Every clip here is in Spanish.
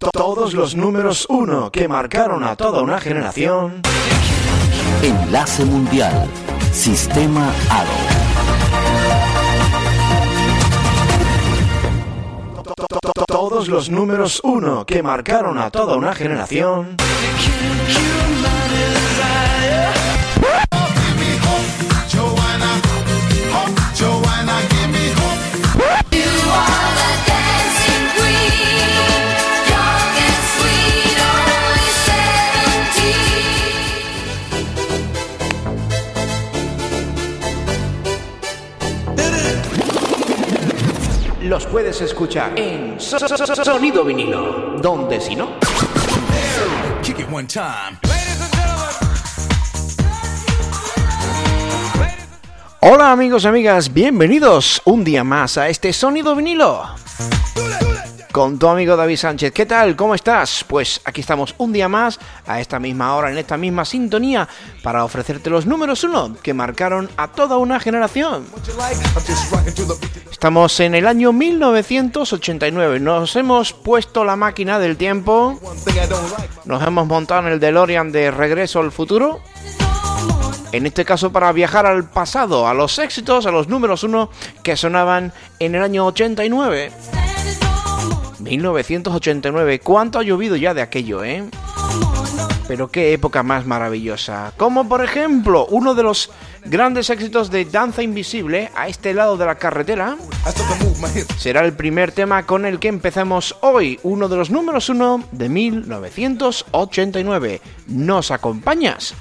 Todos los números uno que marcaron a toda una generación. Enlace Mundial. Sistema ARO. Todos los números uno que marcaron a toda una generación. Puedes escuchar en Sonido Vinilo. Donde si no. Hola amigos y amigas, bienvenidos un día más a este Sonido Vinilo con tu amigo David Sánchez. ¿Qué tal? ¿Cómo estás? Pues aquí estamos un día más, a esta misma hora, en esta misma sintonía, para ofrecerte los números uno que marcaron a toda una generación. Estamos en el año 1989, nos hemos puesto la máquina del tiempo, nos hemos montado en el DeLorean de Regreso al Futuro. En este caso para viajar al pasado, a los éxitos, a los números uno que sonaban en el año 89. 1989. ¿Cuánto ha llovido ya de aquello, eh? Pero qué época más maravillosa. Como por ejemplo, uno de los grandes éxitos de Danza Invisible a este lado de la carretera. Será el primer tema con el que empezamos hoy, uno de los números uno de 1989. ¿Nos acompañas?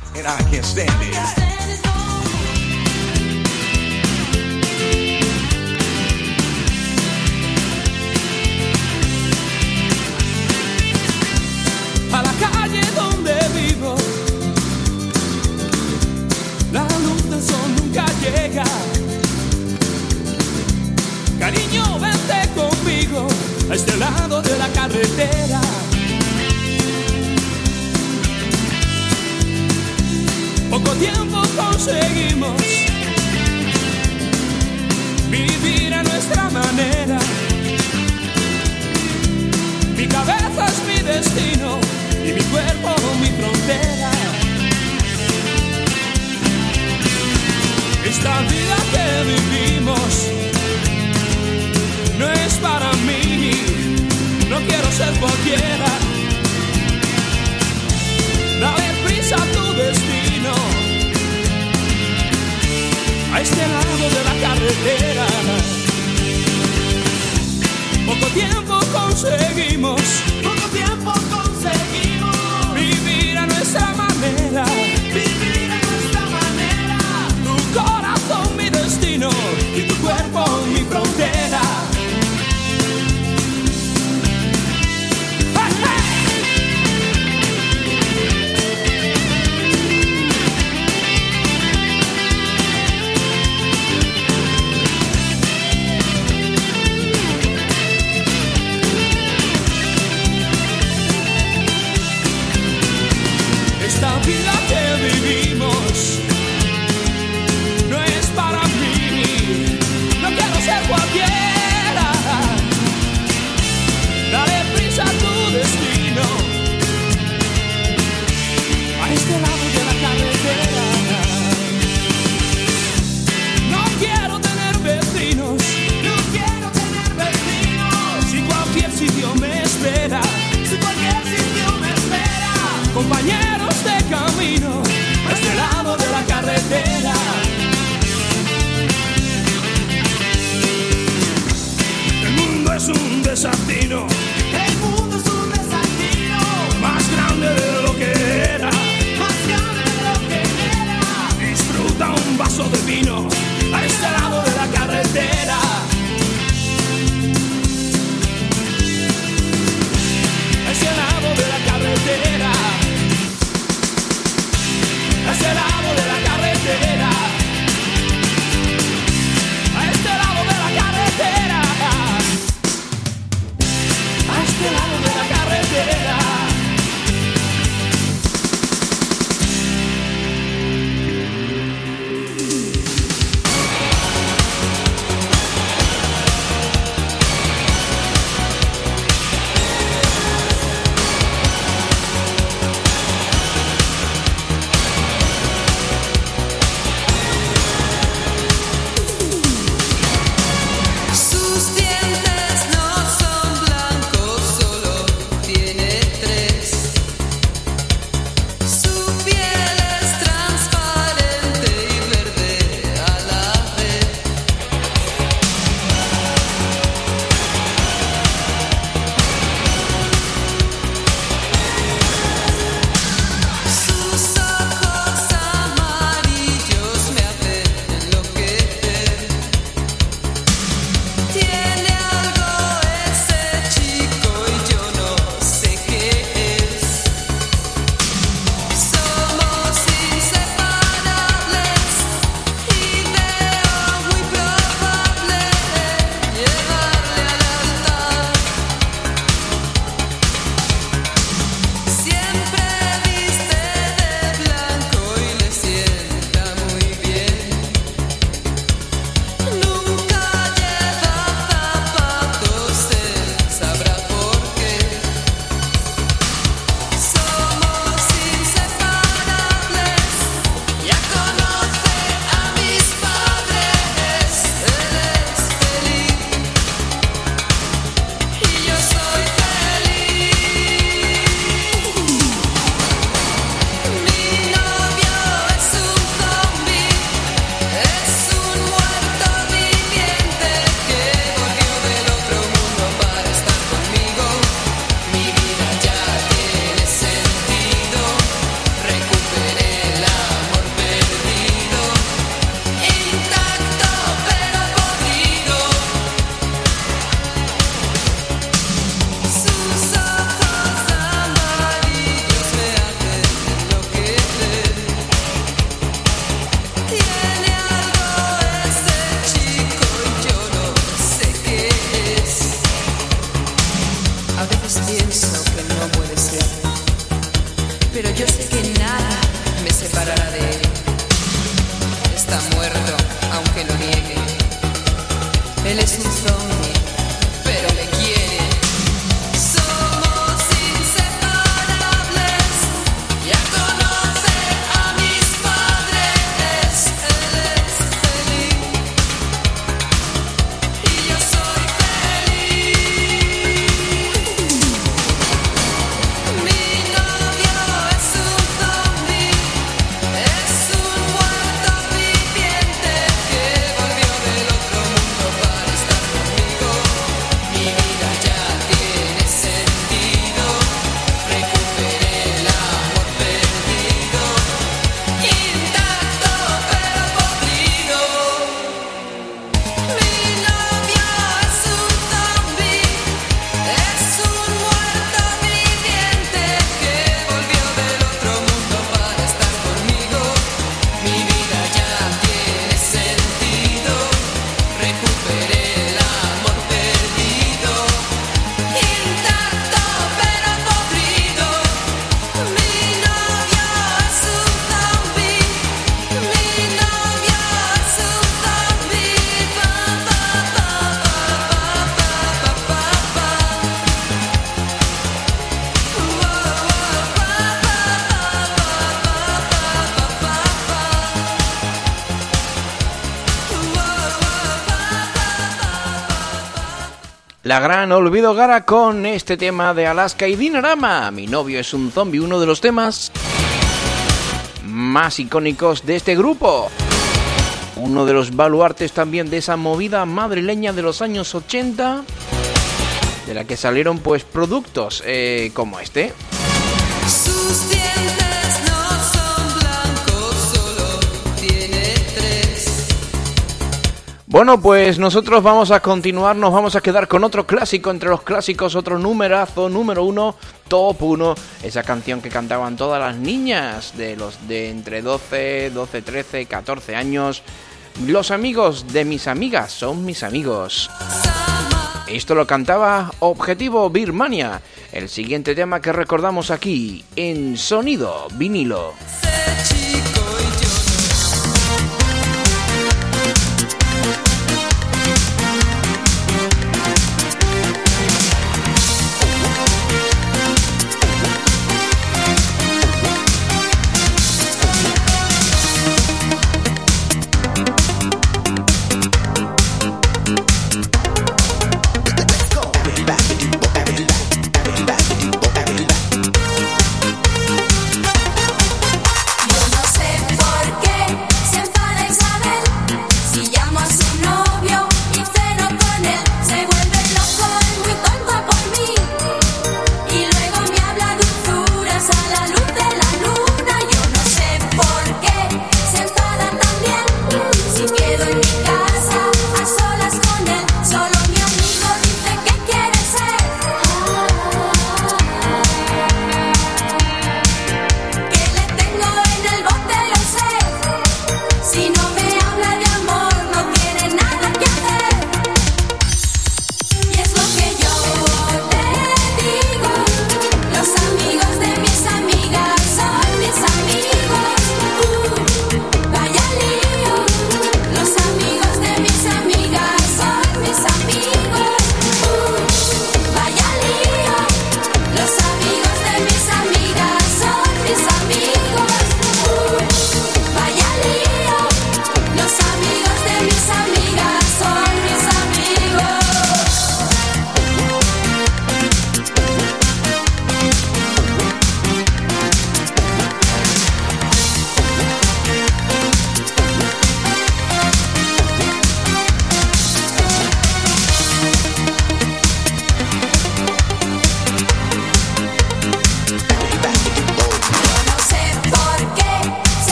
La gran Olvido Gara con este tema de Alaska y Dinarama. Mi novio es un zombie, uno de los temas más icónicos de este grupo. Uno de los baluartes también de esa movida madrileña de los años 80, de la que salieron pues productos eh, como este. Bueno, pues nosotros vamos a continuar, nos vamos a quedar con otro clásico entre los clásicos, otro numerazo, número uno, top uno, esa canción que cantaban todas las niñas de los de entre 12, 12, 13, 14 años. Los amigos de mis amigas son mis amigos. Esto lo cantaba Objetivo Birmania, el siguiente tema que recordamos aquí en Sonido Vinilo.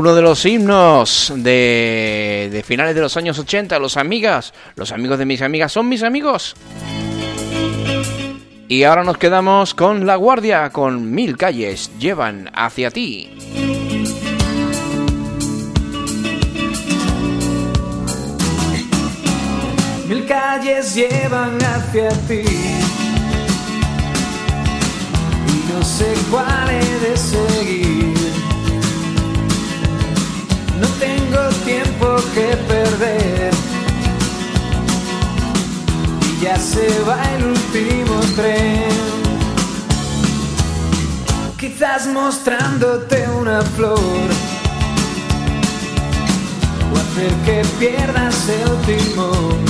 Uno de los himnos de, finales de los años 80, los amigas, los amigos de mis amigas son mis amigos. Y ahora nos quedamos con La Guardia, con mil calles llevan hacia ti. Mil calles llevan hacia ti y no sé cuál he de seguir. Tengo tiempo que perder y ya se va el último tren. Quizás mostrándote una flor o hacer que pierdas el timón.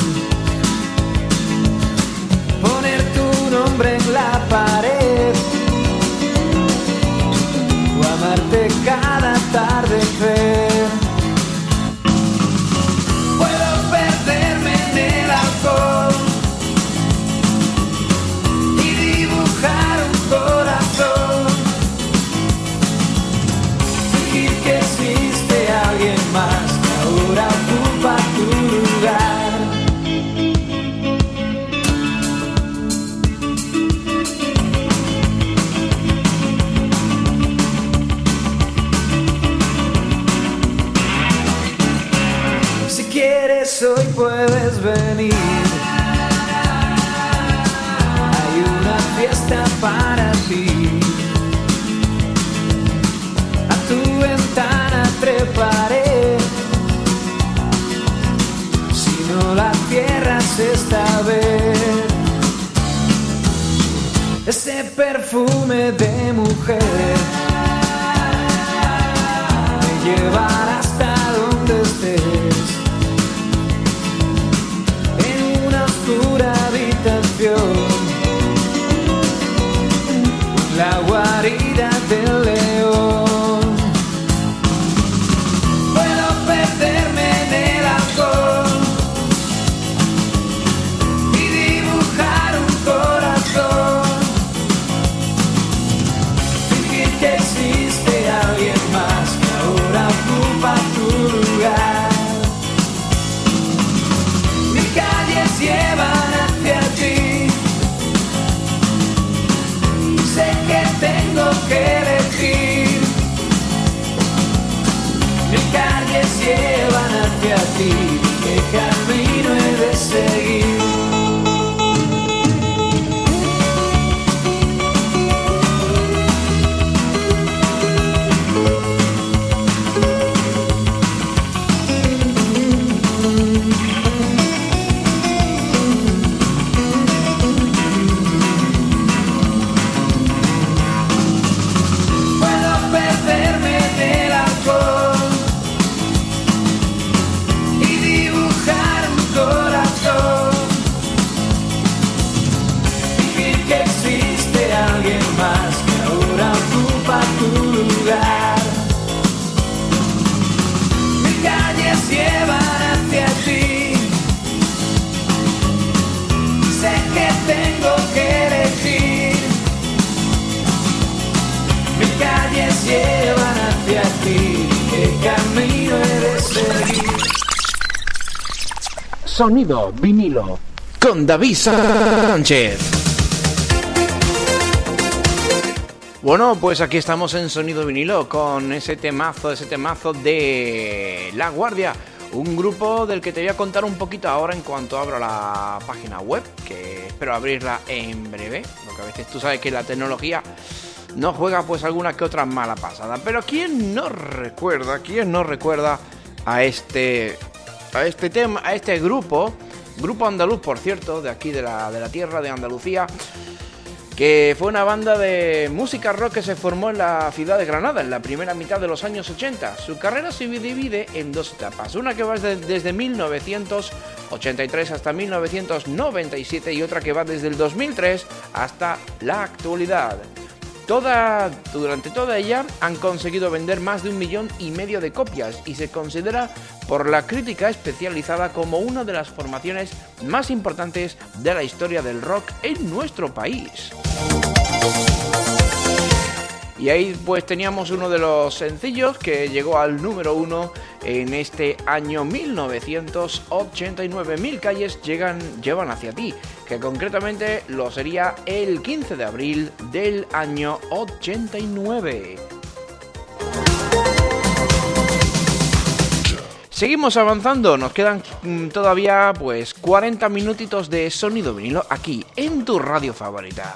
Poner tu nombre en la pared o amarte cada atardecer. Esta vez. Ese perfume de mujer me llevará hasta donde estés. En una oscura habitación, Sonido vinilo. Con David Sánchez. Bueno, pues aquí estamos en Sonido vinilo con ese temazo, ese temazo de La Guardia. Un grupo del que te voy a contar un poquito ahora en cuanto abra la página web, que espero abrirla en breve, porque a veces tú sabes que la tecnología no juega pues alguna que otra mala pasada. Pero ¿quién no recuerda, quién no recuerda a este, a este tema, a este grupo, grupo andaluz por cierto, de aquí de la, de la tierra de Andalucía? que fue una banda de música rock que se formó en la ciudad de Granada en la primera mitad de los años 80. Su carrera se divide en dos etapas, una que va desde, 1983 hasta 1997 y otra que va desde el 2003 hasta la actualidad. Toda, durante toda ella han conseguido vender más de un millón y medio de copias y se considera por la crítica especializada como una de las formaciones más importantes de la historia del rock en nuestro país. Y ahí pues teníamos uno de los sencillos que llegó al número uno en este año 1989. Mil calles llegan, llevan hacia ti, que concretamente lo sería el 15 de abril del año 89. Seguimos avanzando, nos quedan mm, todavía pues 40 minutitos de sonido vinilo aquí en tu radio favorita.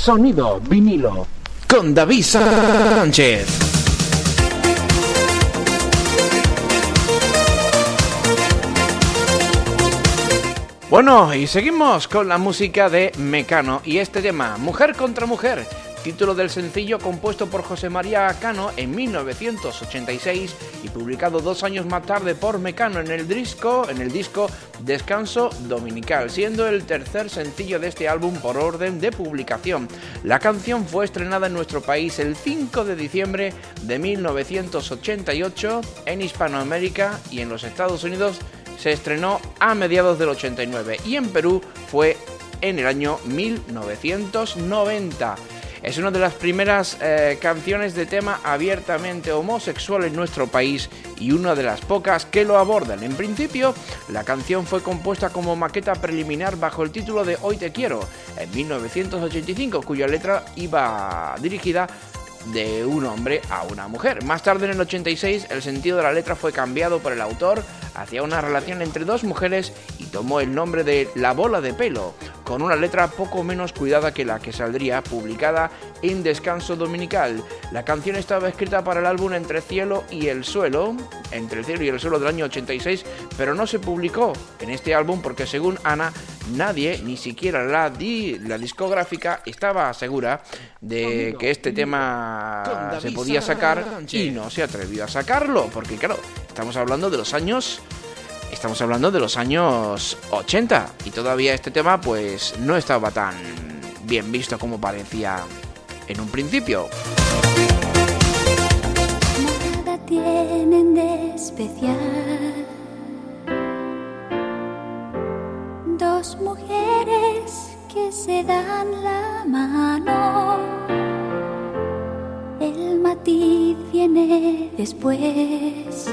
Sonido vinilo con David Sánchez. Bueno, y seguimos con la música de Mecano y este tema, Mujer contra Mujer, título del sencillo compuesto por José María Cano en 1986 y publicado dos años más tarde por Mecano en el disco, en el disco Descanso Dominical, siendo el tercer sencillo de este álbum por orden de publicación. La canción fue estrenada en nuestro país el 5 de diciembre de 1988 en Hispanoamérica y en los Estados Unidos se estrenó a mediados del 89 y en Perú fue en el año 1990. Es una de las primeras eh, canciones de tema abiertamente homosexual en nuestro país y una de las pocas que lo abordan. En principio, la canción fue compuesta como maqueta preliminar bajo el título de Hoy te quiero en 1985, cuya letra iba dirigida de un hombre a una mujer. Más tarde, en el 86, el sentido de la letra fue cambiado por el autor hacia una relación entre dos mujeres tomó el nombre de La bola de pelo, con una letra poco menos cuidada que la que saldría publicada en Descanso Dominical. La canción estaba escrita para el álbum Entre Cielo y el Suelo, Entre el Cielo y el Suelo del año 86, pero no se publicó en este álbum porque según Ana, nadie, ni siquiera la, la discográfica, estaba segura de que este tema se podía sacar y no se atrevió a sacarlo, porque claro, estamos hablando de los años estamos hablando de los años 80 y todavía este tema pues no estaba tan bien visto como parecía en un principio. Nada tienen de especial. Dos mujeres que se dan la mano. El matiz viene después.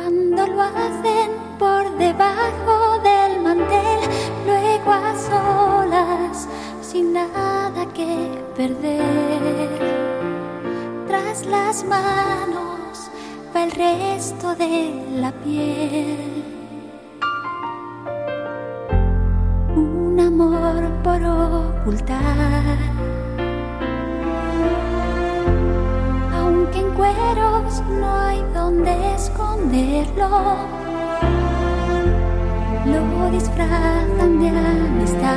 Cuando lo hacen por debajo del mantel, luego a solas, sin nada que perder. Tras las manos va el resto de la piel. Un amor por ocultar. Aunque en cueros no hay donde lo disfrazan de amistad.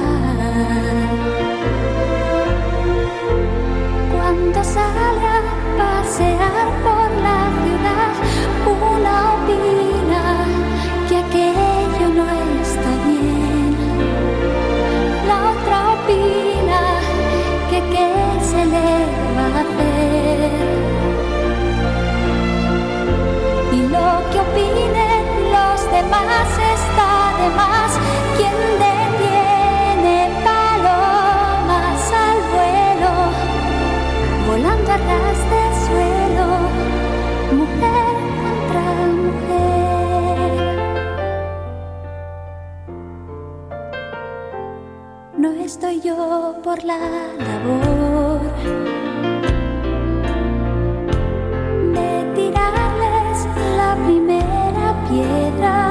Cuando sale a pasear por la ciudad, una además, ¿quién detiene palomas al vuelo? Volando a ras de suelo, mujer contra mujer. No estoy yo por la labor. de tirarles la primera piedra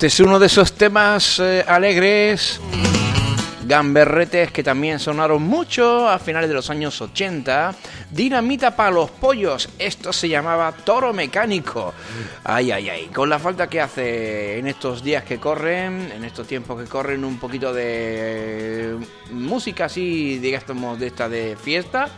Este es uno de esos temas eh, alegres, gamberretes que también sonaron mucho a finales de los años 80. Dinamita para los pollos, esto se llamaba toro mecánico. Ay, ay, ay, con la falta que hace en estos días que corren, en estos tiempos que corren, un poquito de música así, digamos, de esta de fiesta.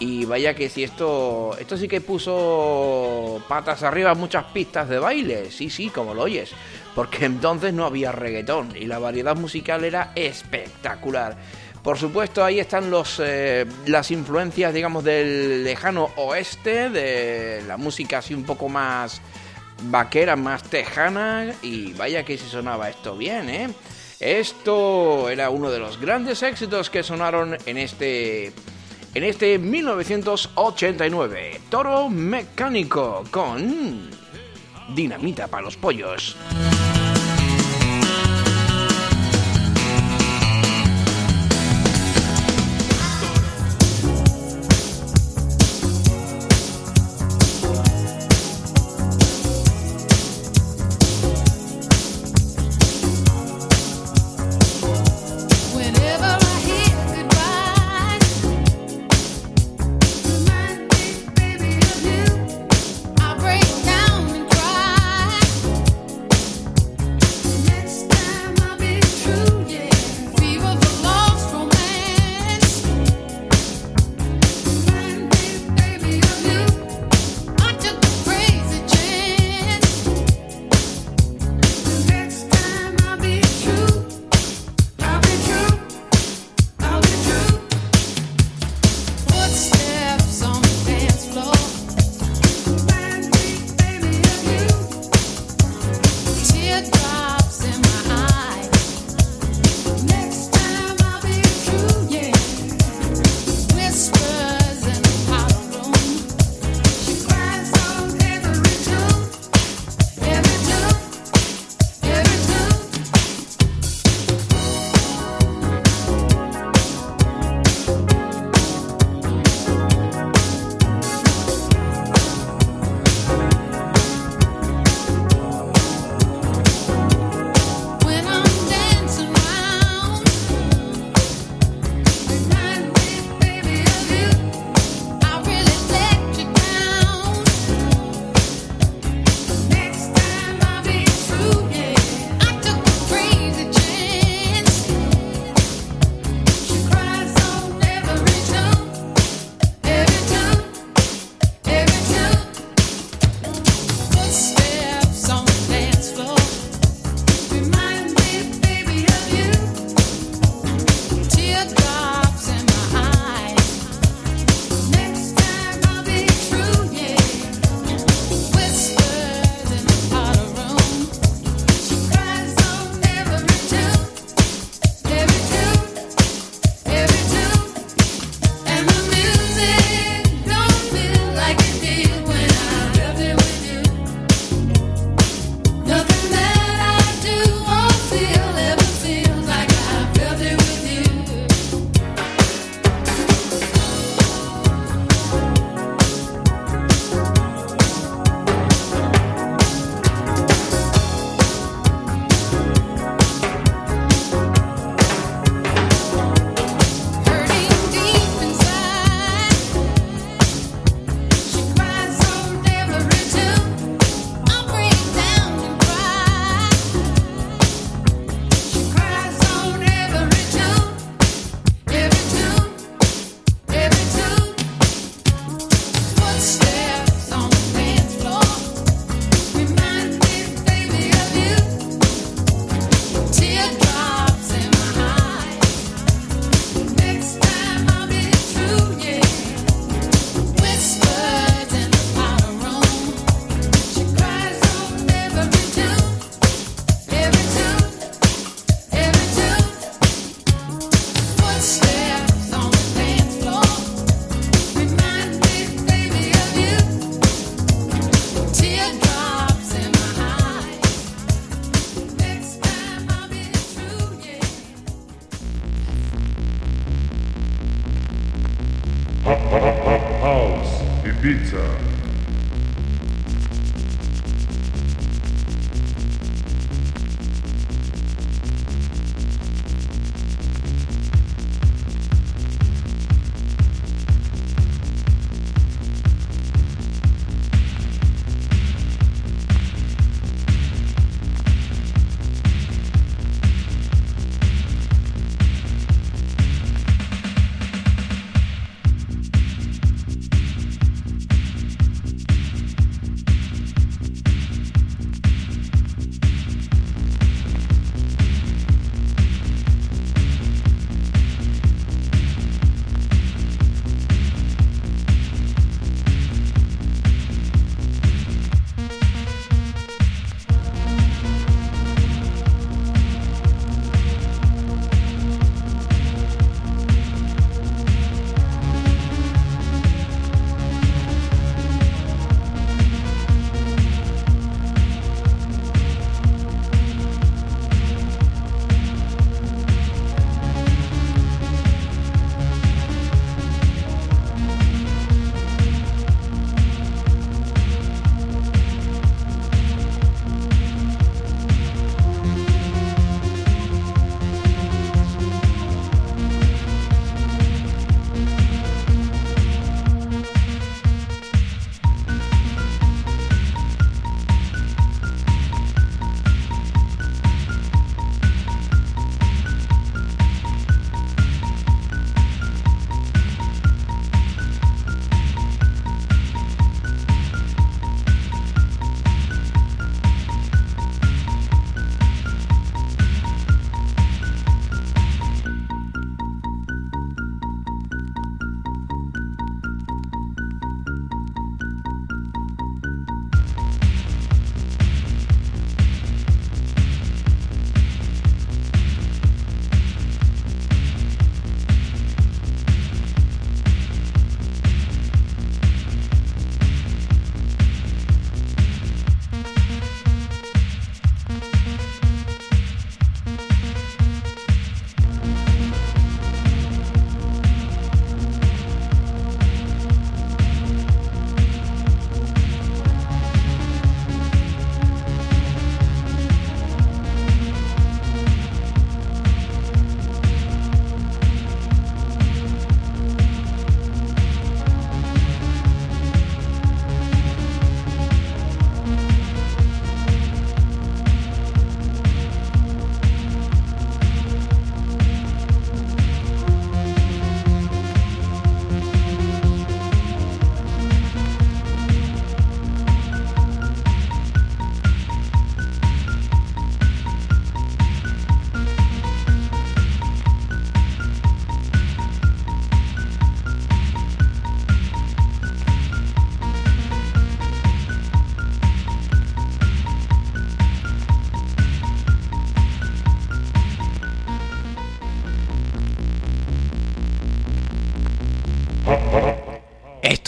Y vaya que si esto, esto sí que puso patas arriba muchas pistas de baile, sí, sí, como lo oyes, porque entonces no había reggaetón y la variedad musical era espectacular. Por supuesto, ahí están los, eh, las influencias, digamos, del lejano oeste, de la música así un poco más vaquera, más tejana, y vaya que si sonaba esto bien, ¿eh? Esto era uno de los grandes éxitos que sonaron en este en este 1989. Toro Mecánico con Dinamita para los pollos.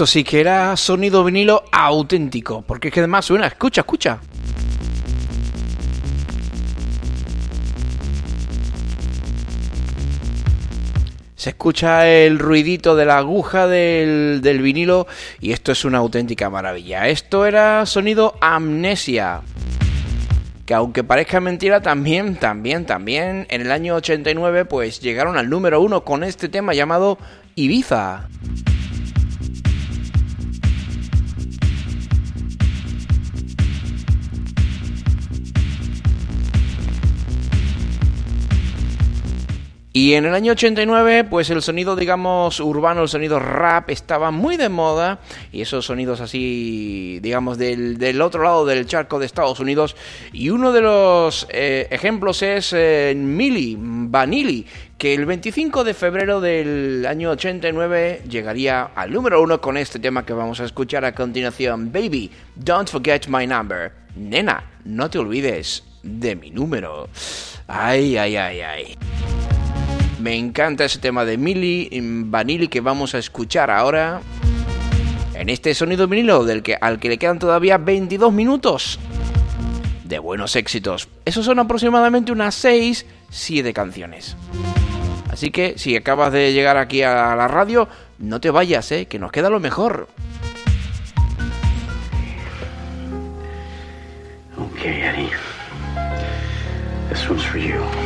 Esto sí que era sonido vinilo auténtico, porque es que además suena, escucha, escucha. Se escucha el ruidito de la aguja del, del vinilo y esto es una auténtica maravilla. Esto era sonido amnesia que aunque parezca mentira, también, también, también, en el año 89, pues llegaron al número uno con este tema llamado Ibiza. Y en el año 89, pues el sonido, digamos, urbano, el sonido rap estaba muy de moda. Y esos sonidos así, digamos, del, del otro lado del charco de Estados Unidos. Y uno de los eh, ejemplos es eh, Milli Vanilli, que el 25 de febrero del año 89 llegaría al número uno con este tema que vamos a escuchar a continuación. Baby, don't forget my number. Nena, no te olvides de mi número. Ay, ay, ay, ay. Me encanta ese tema de Milli Vanilli que vamos a escuchar ahora en este sonido vinilo del que, al que le quedan todavía 22 minutos de buenos éxitos. Eso son aproximadamente unas 6, 7 canciones. Así que si acabas de llegar aquí a la radio, no te vayas, ¿eh? que nos queda lo mejor. Okay, Eddie. This one's for you.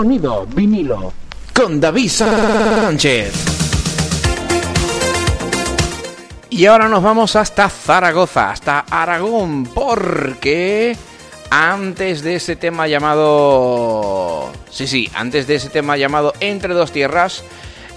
Sonido vinilo con David Sánchez. Y ahora nos vamos hasta Zaragoza, hasta Aragón, porque antes de ese tema llamado... Sí, sí, antes de ese tema llamado Entre dos tierras,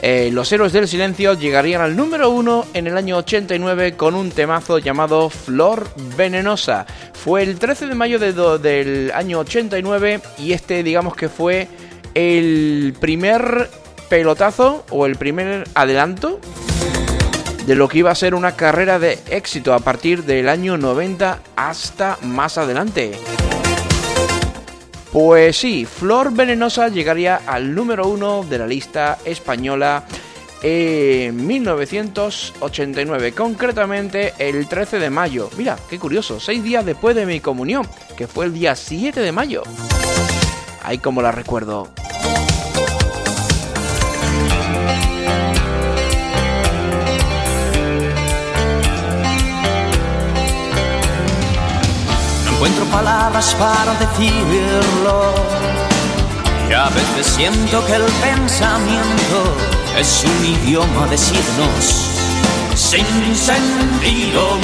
eh, los héroes del silencio llegarían al número uno en el año 89 con un temazo llamado Flor Venenosa. Fue el 13 de mayo del año 89 y este digamos que fue el primer pelotazo o el primer adelanto de lo que iba a ser una carrera de éxito a partir del año 90 hasta más adelante. Pues sí, Flor Venenosa llegaría al número uno de la lista española en 1989, concretamente el 13 de mayo. Mira, qué curioso, seis días después de mi comunión, que fue el día 7 de mayo. Ay, como la recuerdo. No encuentro palabras para decirlo. Y a veces siento que el pensamiento es un idioma de signos sin sentido.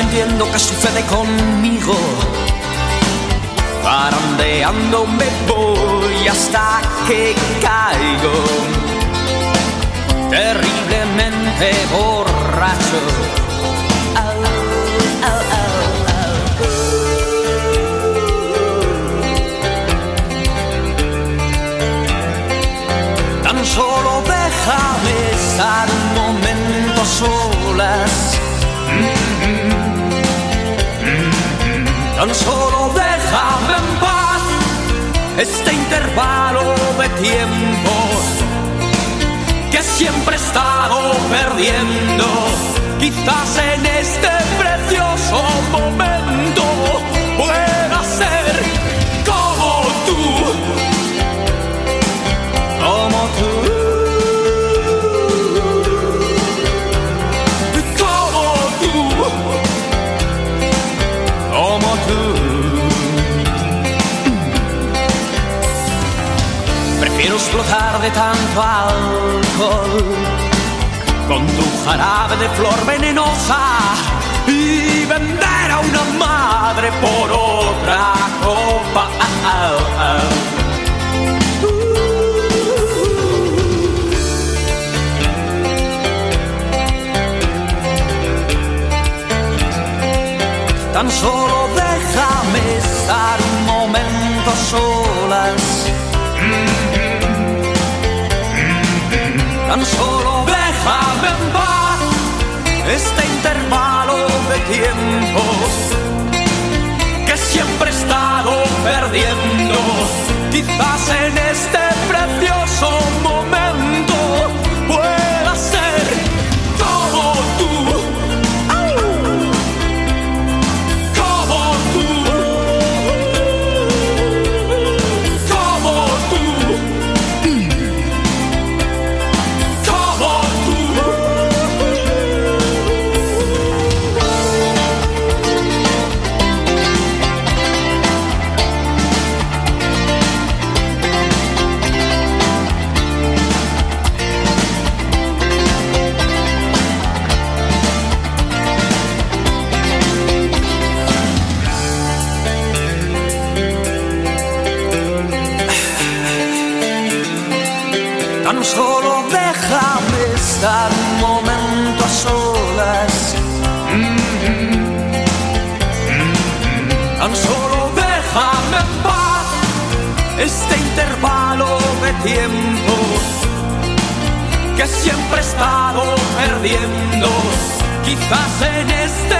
Entiendo qué sucede conmigo. Parandeando me voy hasta que caigo terriblemente borracho. Tan solo déjame estar Tan solo déjame en paz este intervalo de tiempo que siempre he estado perdiendo. Quizás en este precioso momento de tanto alcohol con tu jarabe de flor venenosa y vender a una madre por otra copa. Tan solo déjame estar un momento solas. Tan solo déjame en paz este intervalo de tiempo que siempre he estado perdiendo. Quizás en este precioso momento siempre he estado perdiendo. Quizás en este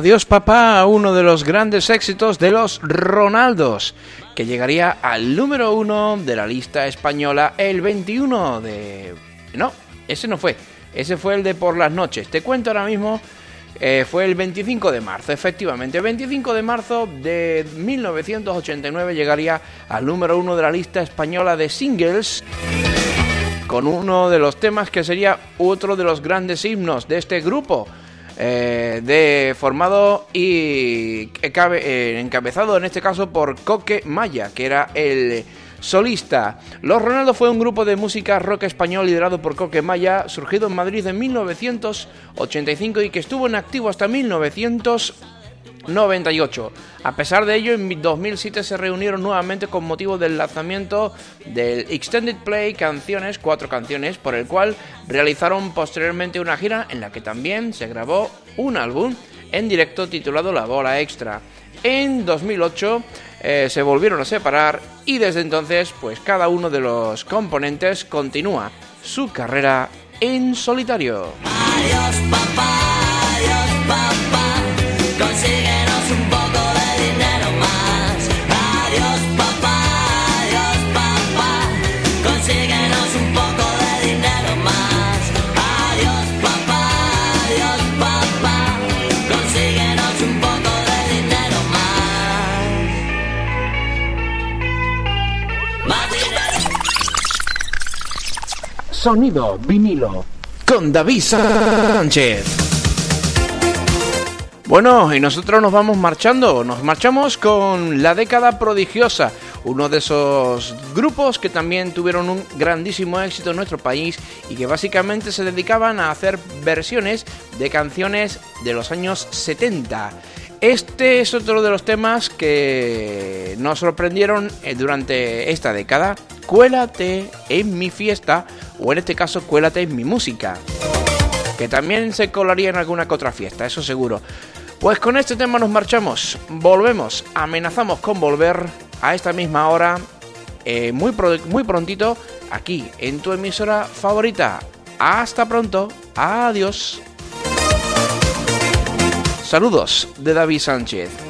Adiós papá, uno de los grandes éxitos de los Ronaldos, que llegaría al número uno de la lista española el 21 de... No, ese no fue, ese fue el de por las noches. Te cuento ahora mismo, eh, fue el 25 de marzo, efectivamente. El 25 de marzo de 1989 llegaría al número uno de la lista española de singles con uno de los temas que sería otro de los grandes himnos de este grupo. Eh, de formado y eh, encabezado en este caso por Coque Maya, que era el solista. Los Ronaldo fue un grupo de música rock español liderado por Coque Maya, surgido en Madrid en 1985 y que estuvo en activo hasta 1900 98. A pesar de ello, en 2007 se reunieron nuevamente con motivo del lanzamiento del Extended Play Canciones, cuatro canciones, por el cual realizaron posteriormente una gira en la que también se grabó un álbum en directo titulado La Bola Extra. En 2008 eh, se volvieron a separar y desde entonces, pues cada uno de los componentes continúa su carrera en solitario. Sonido vinilo con David Sánchez. Bueno, y nosotros nos vamos marchando, nos marchamos con La década prodigiosa, uno de esos grupos que también tuvieron un grandísimo éxito en nuestro país y que básicamente se dedicaban a hacer versiones de canciones de los años 70. Este es otro de los temas que nos sorprendieron eh, durante esta década. Cuélate en mi fiesta, o en este caso, cuélate en mi música que también se colaría en alguna que otra fiesta, eso seguro. Pues con este tema nos marchamos, volvemos, amenazamos con volver a esta misma hora, eh, muy, muy prontito, aquí en tu emisora favorita. Hasta pronto, adiós. Saludos de David Sánchez.